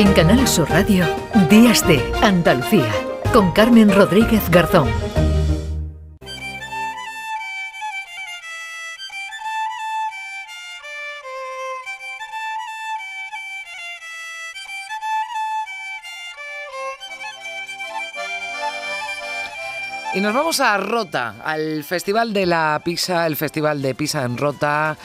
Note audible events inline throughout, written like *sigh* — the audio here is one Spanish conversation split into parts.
En Canal Sur Radio, Días de Andalucía, con Carmen Rodríguez Garzón. Y nos vamos a Rota, al Festival de la Pizza, el Festival de Pizza en Rota,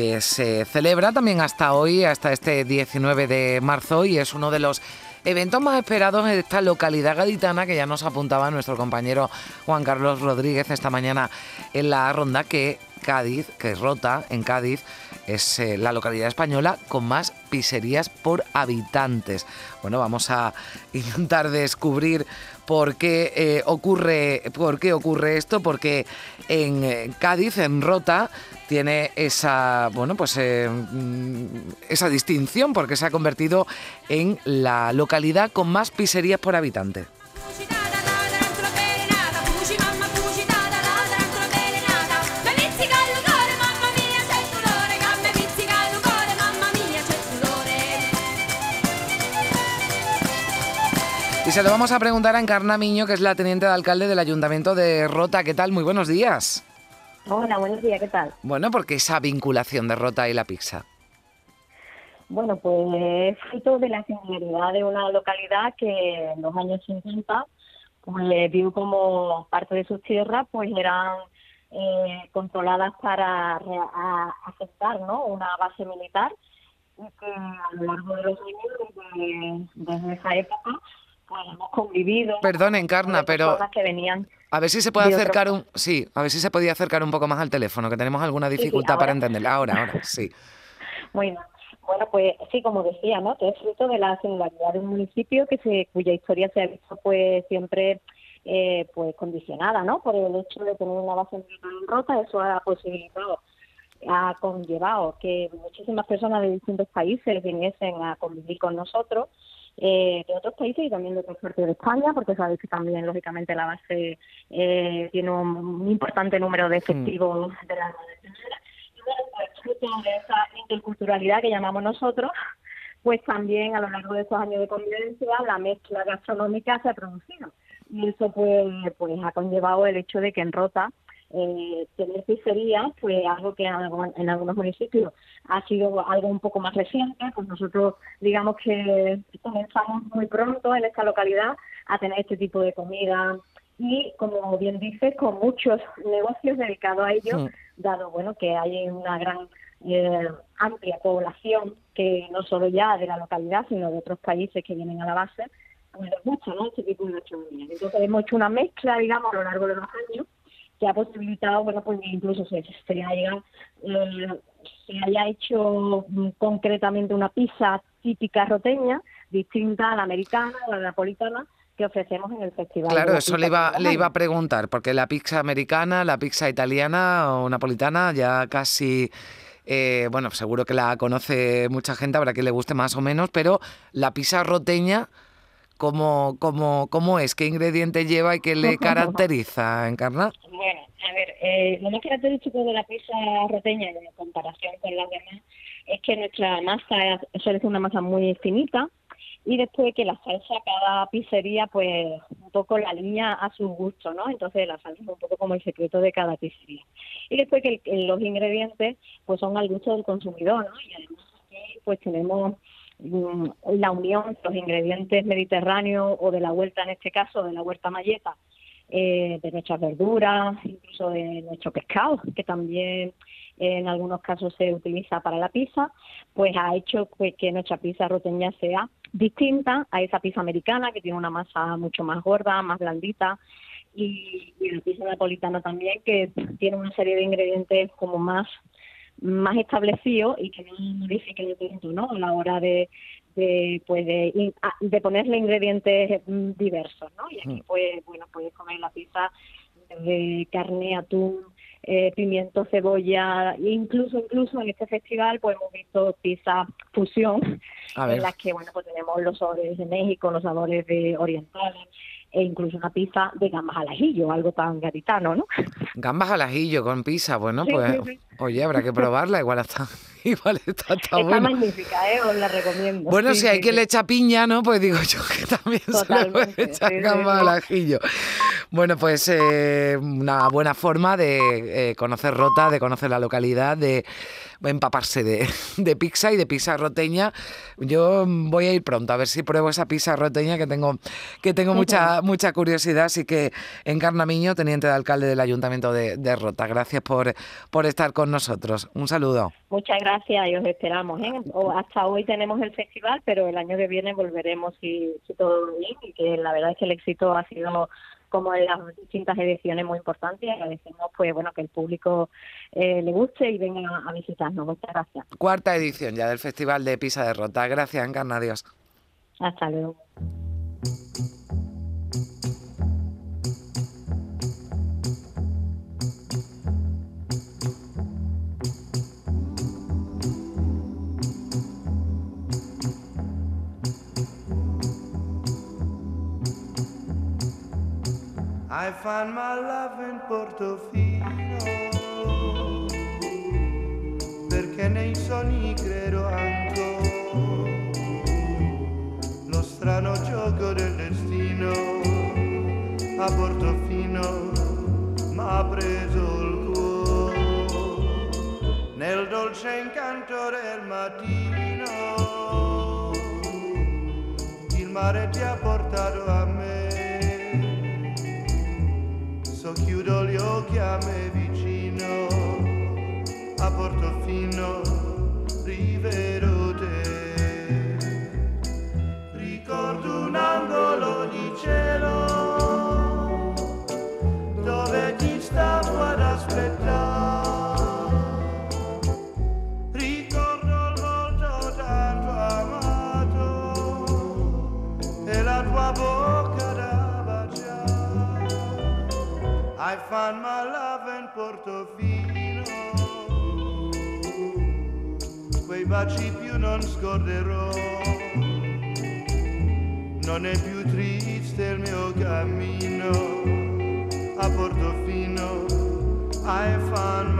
que se celebra también hasta hoy, hasta este 19 de marzo, y es uno de los eventos más esperados en esta localidad gaditana que ya nos apuntaba nuestro compañero Juan Carlos Rodríguez esta mañana en la ronda que Cádiz, que Rota, en Cádiz, es eh, la localidad española con más pizzerías por habitantes. Bueno, vamos a *laughs* intentar descubrir por qué eh, ocurre, por qué ocurre esto, porque en eh, Cádiz, en Rota, tiene esa, bueno, pues mm, esa distinción, porque se ha convertido en la localidad con más pizzerías por habitante. Y se lo vamos a preguntar a Encarna Miño, que es la teniente de alcalde del Ayuntamiento de Rota. ¿Qué tal? Muy buenos días. Hola, buenos días, ¿qué tal? Bueno, porque esa vinculación de Rota y la pizza. Bueno, pues es fruto de la singularidad de una localidad que en los años 50 pues vio como parte de sus tierras pues eran eh, controladas para aceptar ¿no? una base militar y que a lo largo de los años desde esa época hemos convivido. Perdón, Encarna, pero que venían a ver si se puede acercar un, sí, a ver si se podía acercar un poco más al teléfono, que tenemos alguna dificultad para entenderla. Ahora, ahora, sí. Bueno, bueno, pues sí, como decía, ¿no? Que es fruto de la singularidad de un municipio que se, cuya historia se ha visto pues siempre eh, pues condicionada, ¿no? Por el hecho de tener una base militar rota, eso ha posibilitado ha conllevado que muchísimas personas de distintos países viniesen a convivir con nosotros eh, de otros países y también de otras partes de España, porque sabéis que también, lógicamente, la base eh, tiene un, importante número de efectivos de la Y bueno, pues, de esa interculturalidad que llamamos nosotros, pues también a lo largo de estos años de convivencia la mezcla gastronómica se ha producido. Y eso pues, pues ha conllevado el hecho de que en Rota eh, tener pizzería fue algo que en, algunos municipios ha sido algo un poco más reciente, pues nosotros digamos que comenzamos muy pronto en esta localidad a tener este tipo de comida y como bien dices con muchos negocios dedicados a ello, dado bueno que hay una gran eh, amplia población que no solo ya de la localidad sino de otros países que vienen a la base, pues les gusta ¿no? este tipo de gastronomía. Entonces hemos hecho una mezcla, digamos, a lo largo de los años que ha posibilitado, bueno, pues incluso se, se haya, eh, se haya hecho mm, concretamente una pizza típica roteña, distinta a la americana a la napolitana, que ofrecemos en el festival. Claro, eso le iba, le iba a preguntar, porque la pizza americana, la pizza italiana o napolitana ya casi... Eh, bueno, seguro que la conoce mucha gente, habrá que le guste más o menos, pero la pizza roteña, ¿cómo, cómo, cómo es? ¿Qué ingrediente lleva y qué le *laughs* caracteriza, Encarna? A ver, eh, lo más característico de la pizza roteña en comparación con las demás es que nuestra masa suele ser una masa muy finita y después que la salsa cada pizzería pues un poco la línea a su gusto, ¿no? Entonces la salsa es un poco como el secreto de cada pizzería. Y después que los ingredientes pues son al gusto del consumidor, ¿no? Y además pues tenemos mm, la unión de los ingredientes mediterráneos o de la huerta en este caso, de la huerta malleta, eh, de nuestras verduras, incluso de nuestro pescado, que también en algunos casos se utiliza para la pizza, pues ha hecho que nuestra pizza roteña sea distinta a esa pizza americana, que tiene una masa mucho más gorda, más blandita, y, la pizza napolitana también, que tiene una serie de ingredientes como más más establecidos y que no modifiquen tanto ¿no? a la hora de, de, pues de, de ponerle ingredientes mm, diversos, ¿no? Y aquí pues, bueno, puedes comer la pizza de carne, atún, eh, pimiento, cebolla, incluso, incluso en este festival pues hemos visto pizza fusión, en las que, bueno, pues tenemos los sabores de México, los sabores de orientales, e incluso una pizza de gambas al ajillo, algo tan garitano, ¿no? Gambas al ajillo con pizza, bueno, pues, oye, habrá que probarla, igual hasta *laughs* igual está, está, Está bueno. magnífica, ¿eh? Os la recomiendo. Bueno, si hay quien le echa piña, ¿no? Pues digo yo que también se le puede Totalmente, echar sí, sí, gamba sí. al ajillo. Bueno, pues eh, una buena forma de eh, conocer Rota, de conocer la localidad, de empaparse de, *laughs* de pizza y de pizza roteña. Yo voy a ir pronto a ver si pruebo esa pizza roteña que tengo, que tengo mucha, mucha curiosidad. Así que Encarna Miño, teniente de alcalde del Ayuntamiento de, de Rota, gracias por, por estar con nosotros. Un saludo. Muchas gracias y os esperamos. ¿eh? O hasta hoy tenemos el festival, pero el año que viene volveremos si, si todo bien y que la verdad es que el éxito ha sido como en las distintas ediciones muy importante y agradecemos pues bueno que el público eh, le guste y venga a visitarnos. Muchas gracias. Cuarta edición ya del Festival de Pizza de Rota. Gracias, Encarna. Adiós. Hasta luego. I find my love in Portofino. Perché nei sogni credo ancora. Lo strano gioco del destino a Portofino m'ha preso il cuore. Nel dolce incanto del mattino il mare ti ha portato a me chiudo gli occhi a me vicino, a Portofino Find my love in Portofino. Quei baci più non scorderò. Non è più triste il mio cammino. A Portofino I found